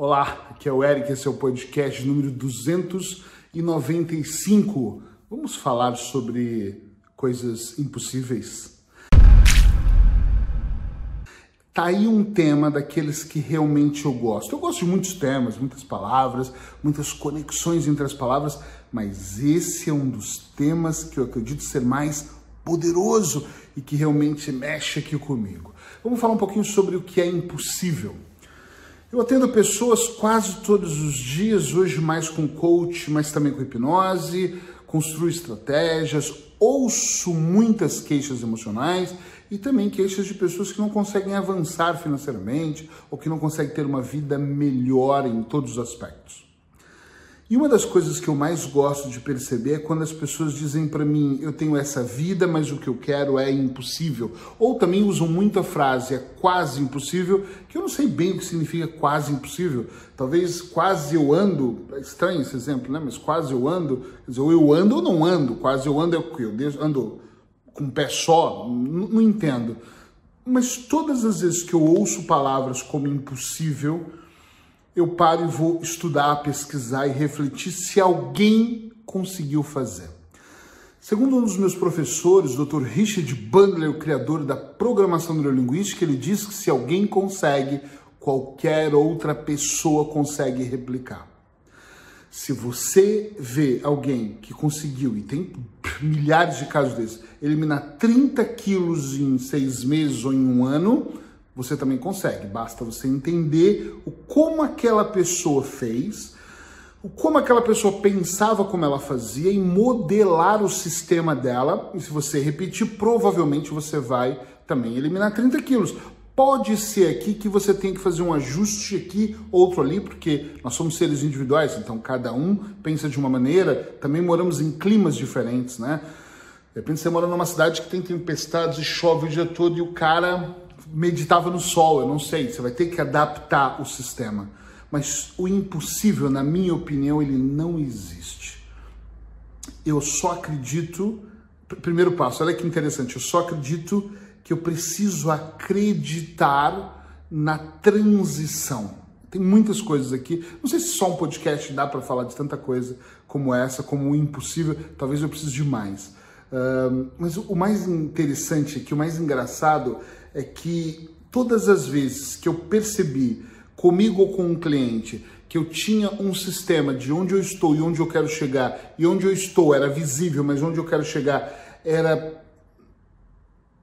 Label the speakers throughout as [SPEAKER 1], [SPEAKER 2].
[SPEAKER 1] Olá, aqui é o Eric, esse é o podcast número 295. Vamos falar sobre coisas impossíveis? Tá aí um tema daqueles que realmente eu gosto. Eu gosto de muitos temas, muitas palavras, muitas conexões entre as palavras, mas esse é um dos temas que eu acredito ser mais poderoso e que realmente mexe aqui comigo. Vamos falar um pouquinho sobre o que é impossível. Eu atendo pessoas quase todos os dias, hoje mais com coach, mas também com hipnose, construo estratégias, ouço muitas queixas emocionais e também queixas de pessoas que não conseguem avançar financeiramente ou que não conseguem ter uma vida melhor em todos os aspectos. E uma das coisas que eu mais gosto de perceber é quando as pessoas dizem para mim, eu tenho essa vida, mas o que eu quero é impossível. Ou também usam muito a frase, é quase impossível, que eu não sei bem o que significa quase impossível. Talvez quase eu ando, é estranho esse exemplo, né? Mas quase eu ando, quer dizer, ou eu ando ou não ando, quase eu ando é o que? Eu ando com um pé só? Não, não entendo. Mas todas as vezes que eu ouço palavras como impossível, eu paro e vou estudar, pesquisar e refletir se alguém conseguiu fazer. Segundo um dos meus professores, Dr. Richard Bandler, o criador da programação neurolinguística, ele diz que se alguém consegue, qualquer outra pessoa consegue replicar. Se você vê alguém que conseguiu, e tem milhares de casos desses, eliminar 30 quilos em seis meses ou em um ano, você também consegue. Basta você entender o como aquela pessoa fez, o como aquela pessoa pensava como ela fazia e modelar o sistema dela. E se você repetir, provavelmente você vai também eliminar 30 quilos. Pode ser aqui que você tem que fazer um ajuste aqui, outro ali, porque nós somos seres individuais, então cada um pensa de uma maneira, também moramos em climas diferentes, né? De repente você mora numa cidade que tem tempestades e chove o dia todo e o cara meditava no sol, eu não sei, você vai ter que adaptar o sistema. Mas o impossível, na minha opinião, ele não existe. Eu só acredito, primeiro passo, olha que interessante, eu só acredito que eu preciso acreditar na transição. Tem muitas coisas aqui. Não sei se só um podcast dá para falar de tanta coisa como essa, como o impossível. Talvez eu precise de mais. Uh, mas o mais interessante aqui, o mais engraçado é que todas as vezes que eu percebi comigo ou com um cliente que eu tinha um sistema de onde eu estou e onde eu quero chegar, e onde eu estou era visível, mas onde eu quero chegar era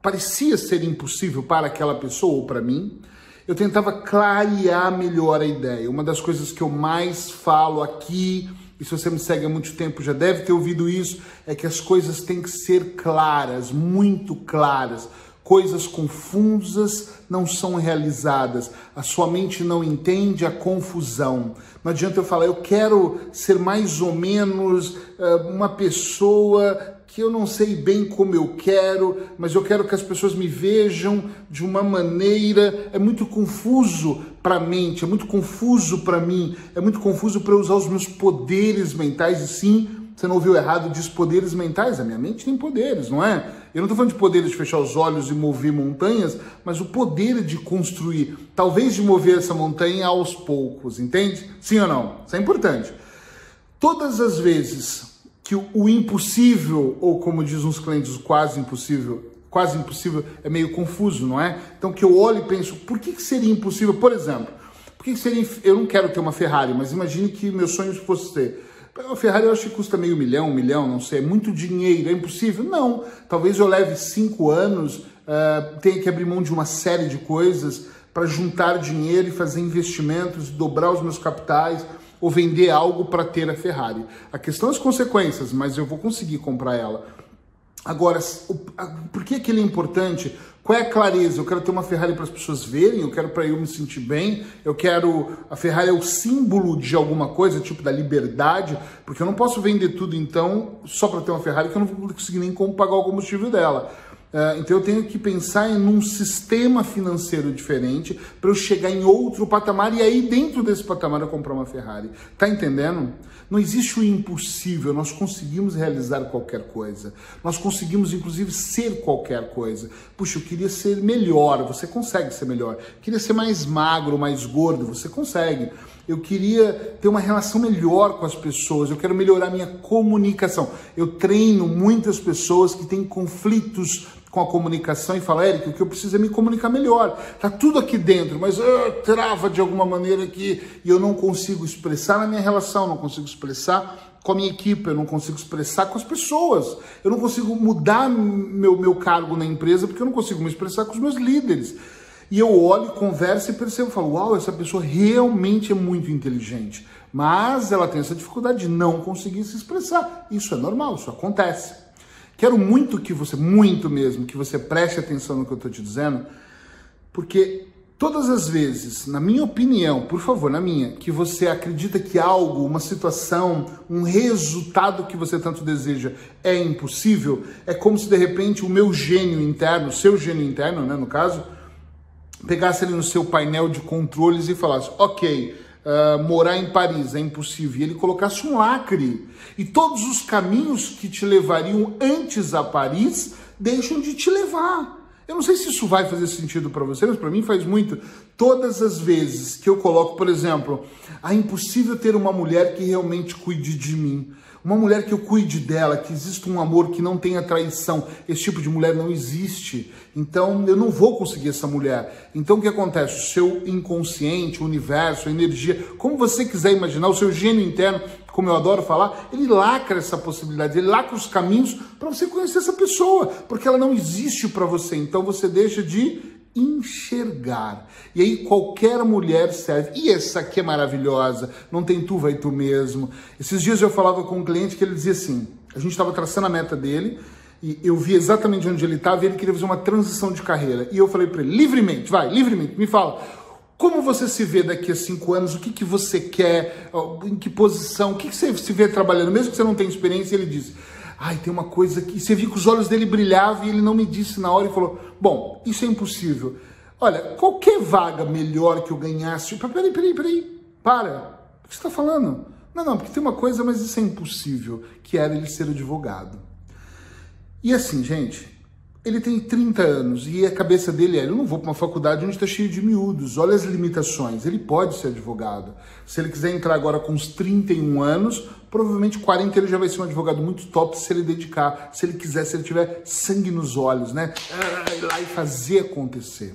[SPEAKER 1] parecia ser impossível para aquela pessoa ou para mim, eu tentava clarear melhor a ideia. Uma das coisas que eu mais falo aqui, e se você me segue há muito tempo já deve ter ouvido isso, é que as coisas têm que ser claras, muito claras coisas confusas não são realizadas. A sua mente não entende a confusão. Não adianta eu falar, eu quero ser mais ou menos uh, uma pessoa que eu não sei bem como eu quero, mas eu quero que as pessoas me vejam de uma maneira. É muito confuso para a mente, é muito confuso para mim, é muito confuso para eu usar os meus poderes mentais e sim você não ouviu errado, diz poderes mentais. A minha mente tem poderes, não é? Eu não estou falando de poderes de fechar os olhos e mover montanhas, mas o poder de construir, talvez de mover essa montanha aos poucos, entende? Sim ou não? Isso é importante. Todas as vezes que o impossível, ou como diz uns clientes, o quase impossível, quase impossível é meio confuso, não é? Então que eu olho e penso, por que, que seria impossível? Por exemplo, por que, que seria. Eu não quero ter uma Ferrari, mas imagine que meu sonho fosse ter a Ferrari eu acho que custa meio milhão, um milhão, não sei, é muito dinheiro, é impossível? Não. Talvez eu leve cinco anos, uh, tenha que abrir mão de uma série de coisas para juntar dinheiro e fazer investimentos, dobrar os meus capitais ou vender algo para ter a Ferrari. A questão é as consequências, mas eu vou conseguir comprar ela. Agora, por que, que ele é importante? Qual é a clareza? Eu quero ter uma Ferrari para as pessoas verem, eu quero para eu me sentir bem, eu quero. A Ferrari é o símbolo de alguma coisa, tipo da liberdade, porque eu não posso vender tudo então só para ter uma Ferrari que eu não vou conseguir nem como pagar o combustível dela. Uh, então eu tenho que pensar em um sistema financeiro diferente para eu chegar em outro patamar e aí dentro desse patamar eu comprar uma Ferrari. Tá entendendo? Não existe o impossível, nós conseguimos realizar qualquer coisa. Nós conseguimos inclusive ser qualquer coisa. Puxa, eu queria ser melhor, você consegue ser melhor. Eu queria ser mais magro, mais gordo, você consegue. Eu queria ter uma relação melhor com as pessoas, eu quero melhorar minha comunicação. Eu treino muitas pessoas que têm conflitos com a comunicação e fala, Eric, o que eu preciso é me comunicar melhor. Tá tudo aqui dentro, mas uh, trava de alguma maneira aqui e eu não consigo expressar na minha relação, não consigo expressar com a minha equipe, eu não consigo expressar com as pessoas, eu não consigo mudar meu, meu cargo na empresa porque eu não consigo me expressar com os meus líderes. E eu olho, converso e percebo, falo, uau, essa pessoa realmente é muito inteligente, mas ela tem essa dificuldade de não conseguir se expressar. Isso é normal, isso acontece. Quero muito que você, muito mesmo, que você preste atenção no que eu estou te dizendo, porque todas as vezes, na minha opinião, por favor, na minha, que você acredita que algo, uma situação, um resultado que você tanto deseja é impossível, é como se de repente o meu gênio interno, seu gênio interno, né, no caso, pegasse ele no seu painel de controles e falasse: ok uh, morar em Paris, é impossível, e ele colocasse um lacre, e todos os caminhos que te levariam antes a Paris deixam de te levar. Eu não sei se isso vai fazer sentido para você, mas para mim faz muito. Todas as vezes que eu coloco, por exemplo, ah, é impossível ter uma mulher que realmente cuide de mim. Uma mulher que eu cuide dela, que exista um amor que não tenha traição. Esse tipo de mulher não existe. Então eu não vou conseguir essa mulher. Então o que acontece? O seu inconsciente, o universo, a energia, como você quiser imaginar, o seu gênio interno, como eu adoro falar, ele lacra essa possibilidade, ele lacra os caminhos para você conhecer essa pessoa, porque ela não existe para você. Então você deixa de enxergar. E aí qualquer mulher serve. E essa aqui é maravilhosa, não tem tu, vai tu mesmo. Esses dias eu falava com um cliente que ele dizia assim: a gente estava traçando a meta dele. E eu vi exatamente onde ele estava e ele queria fazer uma transição de carreira. E eu falei para ele, livremente, vai, livremente, me fala, como você se vê daqui a cinco anos? O que, que você quer? Em que posição? O que, que você se vê trabalhando? Mesmo que você não tenha experiência, ele disse: Ai, tem uma coisa que. Você viu que os olhos dele brilhavam e ele não me disse na hora e falou: Bom, isso é impossível. Olha, qualquer vaga melhor que eu ganhasse. Peraí, peraí, peraí. Para. O que você está falando? Não, não, porque tem uma coisa, mas isso é impossível, que era ele ser advogado. E assim, gente, ele tem 30 anos e a cabeça dele é: eu não vou para uma faculdade onde está cheio de miúdos, olha as limitações. Ele pode ser advogado. Se ele quiser entrar agora com uns 31 anos, provavelmente 40 ele já vai ser um advogado muito top se ele dedicar, se ele quiser, se ele tiver sangue nos olhos, né? Ah, ir lá e fazer acontecer.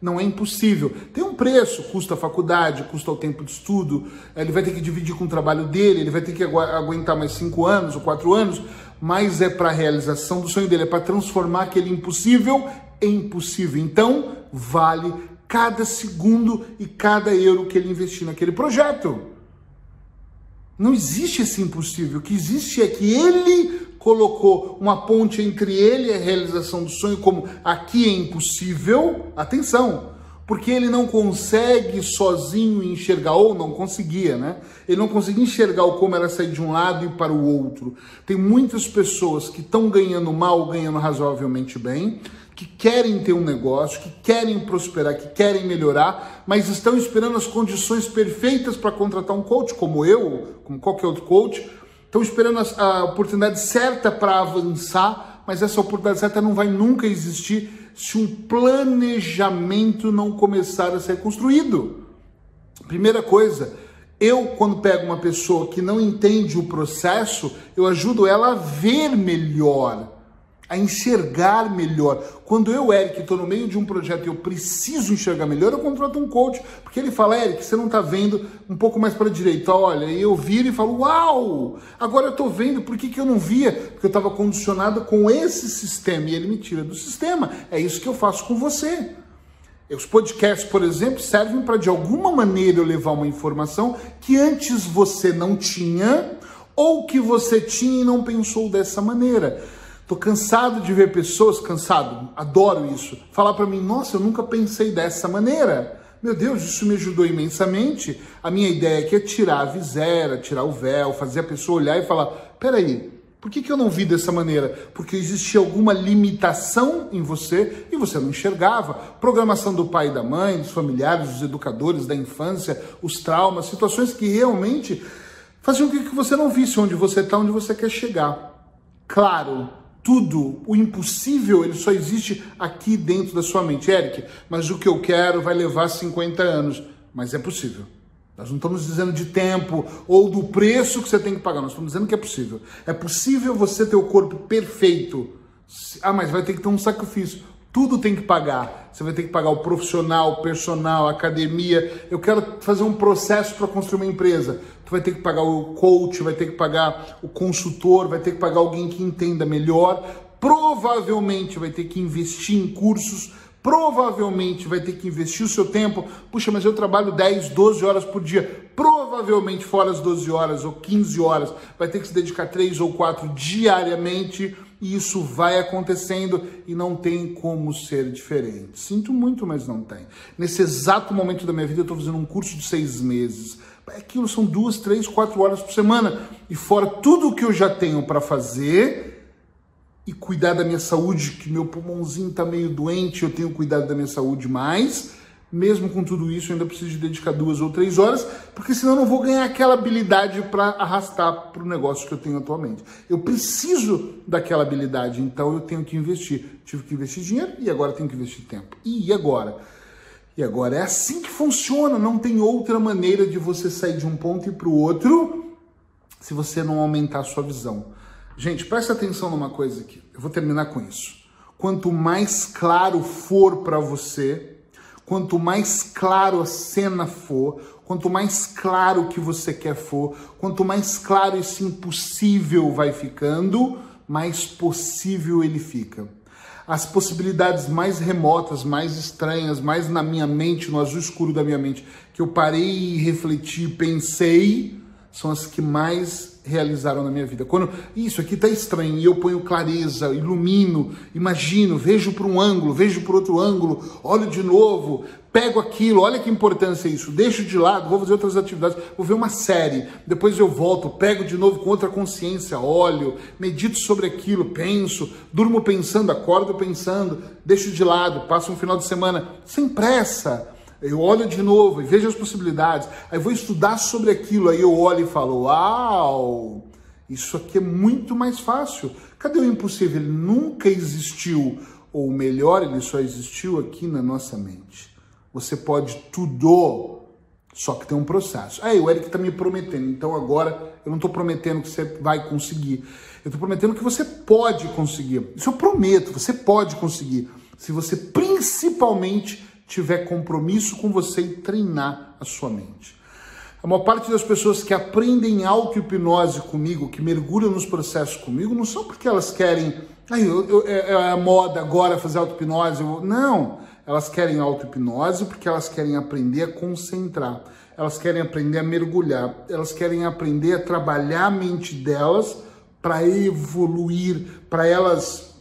[SPEAKER 1] Não é impossível. Tem um preço, custa a faculdade, custa o tempo de estudo, ele vai ter que dividir com o trabalho dele, ele vai ter que aguentar mais 5 anos ou 4 anos, mas é para a realização do sonho dele, é para transformar aquele impossível em possível. Então, vale cada segundo e cada euro que ele investir naquele projeto. Não existe esse impossível. O que existe é que ele colocou uma ponte entre ele e a realização do sonho, como aqui é impossível. Atenção! Porque ele não consegue sozinho enxergar, ou não conseguia, né? Ele não conseguia enxergar o como era sair de um lado e para o outro. Tem muitas pessoas que estão ganhando mal, ganhando razoavelmente bem, que querem ter um negócio, que querem prosperar, que querem melhorar, mas estão esperando as condições perfeitas para contratar um coach, como eu, como qualquer outro coach, estão esperando a, oportunidade certa para avançar, mas essa oportunidade certa não vai nunca existir se um planejamento não começar a ser construído. Primeira coisa, eu, quando pego uma pessoa que não entende o processo, eu ajudo ela a ver melhor a enxergar melhor. Quando eu, Eric, estou no meio de um projeto e eu preciso enxergar melhor, eu contrato um coach, porque ele fala, Eric, você não está vendo um pouco mais para a direita, olha, e eu viro e falo, uau, agora eu estou vendo, por que, que eu não via? Porque eu estava condicionado com esse sistema, e ele me tira do sistema. É isso que eu faço com você. Os podcasts, por exemplo, servem para de alguma maneira eu levar uma informação que antes você não tinha, ou que você tinha e não pensou dessa maneira. Tô cansado de ver pessoas, cansado, adoro isso, falar para mim, nossa, eu nunca pensei dessa maneira. Meu Deus, isso me ajudou imensamente. A minha ideia aqui é tirar a visera, tirar o véu, fazer a pessoa olhar e falar: peraí, Por que, que eu não vi dessa maneira? Porque existia alguma limitação em você e você não enxergava. Programação do pai e da mãe, dos familiares, dos educadores, da infância, os traumas, situações que realmente faziam com que você não visse onde você está, onde você quer chegar. Claro, tudo, o impossível, ele só existe aqui dentro da sua mente. Eric, mas o que eu quero vai levar 50 anos. Mas é possível. Nós não estamos dizendo de tempo ou do preço que você tem que pagar, nós estamos dizendo que é possível. É possível você ter o corpo perfeito. Ah, mas vai ter que ter um sacrifício. Tudo tem que pagar. Você vai ter que pagar o profissional, o personal, a academia. Eu quero fazer um processo para construir uma empresa. Tu vai ter que pagar o coach, vai ter que pagar o consultor, vai ter que pagar alguém que entenda melhor. Provavelmente vai ter que investir em cursos provavelmente vai ter que investir o seu tempo. Puxa, mas eu trabalho 10, 12 horas por dia. Provavelmente, fora as 12 horas ou 15 horas, vai ter que se dedicar 3 ou 4 diariamente. E isso vai acontecendo e não tem como ser diferente. Sinto muito, mas não tem. Nesse exato momento da minha vida, eu estou fazendo um curso de seis meses. Aquilo são duas, três, quatro horas por semana. E fora tudo que eu já tenho para fazer, e cuidar da minha saúde, que meu pulmãozinho está meio doente, eu tenho cuidado da minha saúde mais. Mesmo com tudo isso, eu ainda preciso de dedicar duas ou três horas, porque senão eu não vou ganhar aquela habilidade para arrastar para o negócio que eu tenho atualmente. Eu preciso daquela habilidade, então eu tenho que investir. Tive que investir dinheiro e agora tenho que investir tempo. E agora? E agora é assim que funciona, não tem outra maneira de você sair de um ponto e para o outro se você não aumentar a sua visão. Gente, presta atenção numa coisa aqui. Eu vou terminar com isso. Quanto mais claro for para você, quanto mais claro a cena for, quanto mais claro o que você quer for, quanto mais claro esse impossível vai ficando, mais possível ele fica. As possibilidades mais remotas, mais estranhas, mais na minha mente, no azul escuro da minha mente, que eu parei e refleti, pensei, são as que mais realizaram na minha vida. Quando isso aqui está estranho e eu ponho clareza, ilumino, imagino, vejo para um ângulo, vejo por outro ângulo, olho de novo, pego aquilo, olha que importância isso, deixo de lado, vou fazer outras atividades, vou ver uma série, depois eu volto, pego de novo com outra consciência, olho, medito sobre aquilo, penso, durmo pensando, acordo pensando, deixo de lado, passo um final de semana sem pressa eu olho de novo e vejo as possibilidades. Aí vou estudar sobre aquilo. Aí eu olho e falo: Uau, isso aqui é muito mais fácil. Cadê o impossível? Ele nunca existiu. Ou melhor, ele só existiu aqui na nossa mente. Você pode tudo, só que tem um processo. Aí o Eric está me prometendo. Então agora eu não estou prometendo que você vai conseguir. Eu estou prometendo que você pode conseguir. Isso eu prometo, você pode conseguir. Se você principalmente tiver compromisso com você e treinar a sua mente. A maior parte das pessoas que aprendem auto-hipnose comigo, que mergulham nos processos comigo, não são porque elas querem, ah, eu, eu, é, é a moda agora fazer auto-hipnose. Não, elas querem auto-hipnose porque elas querem aprender a concentrar, elas querem aprender a mergulhar, elas querem aprender a trabalhar a mente delas para evoluir, para elas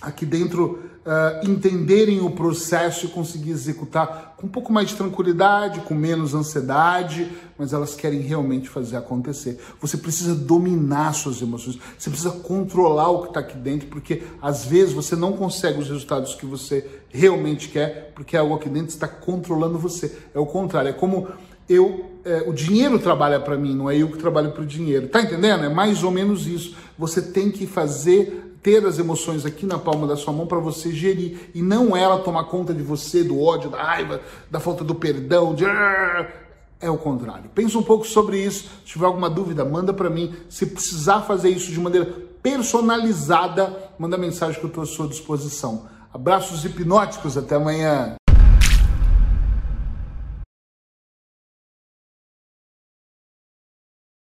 [SPEAKER 1] aqui dentro uh, entenderem o processo e conseguir executar com um pouco mais de tranquilidade, com menos ansiedade, mas elas querem realmente fazer acontecer. Você precisa dominar suas emoções, você precisa controlar o que está aqui dentro, porque às vezes você não consegue os resultados que você realmente quer, porque algo aqui dentro está controlando você. É o contrário, é como eu, é, o dinheiro trabalha para mim, não é eu que trabalho para o dinheiro. Tá entendendo? É mais ou menos isso. Você tem que fazer ter as emoções aqui na palma da sua mão para você gerir e não ela tomar conta de você, do ódio, da raiva, da falta do perdão, de... é o contrário. Pensa um pouco sobre isso. Se tiver alguma dúvida, manda para mim. Se precisar fazer isso de maneira personalizada, manda mensagem que eu estou à sua disposição. Abraços hipnóticos, até amanhã.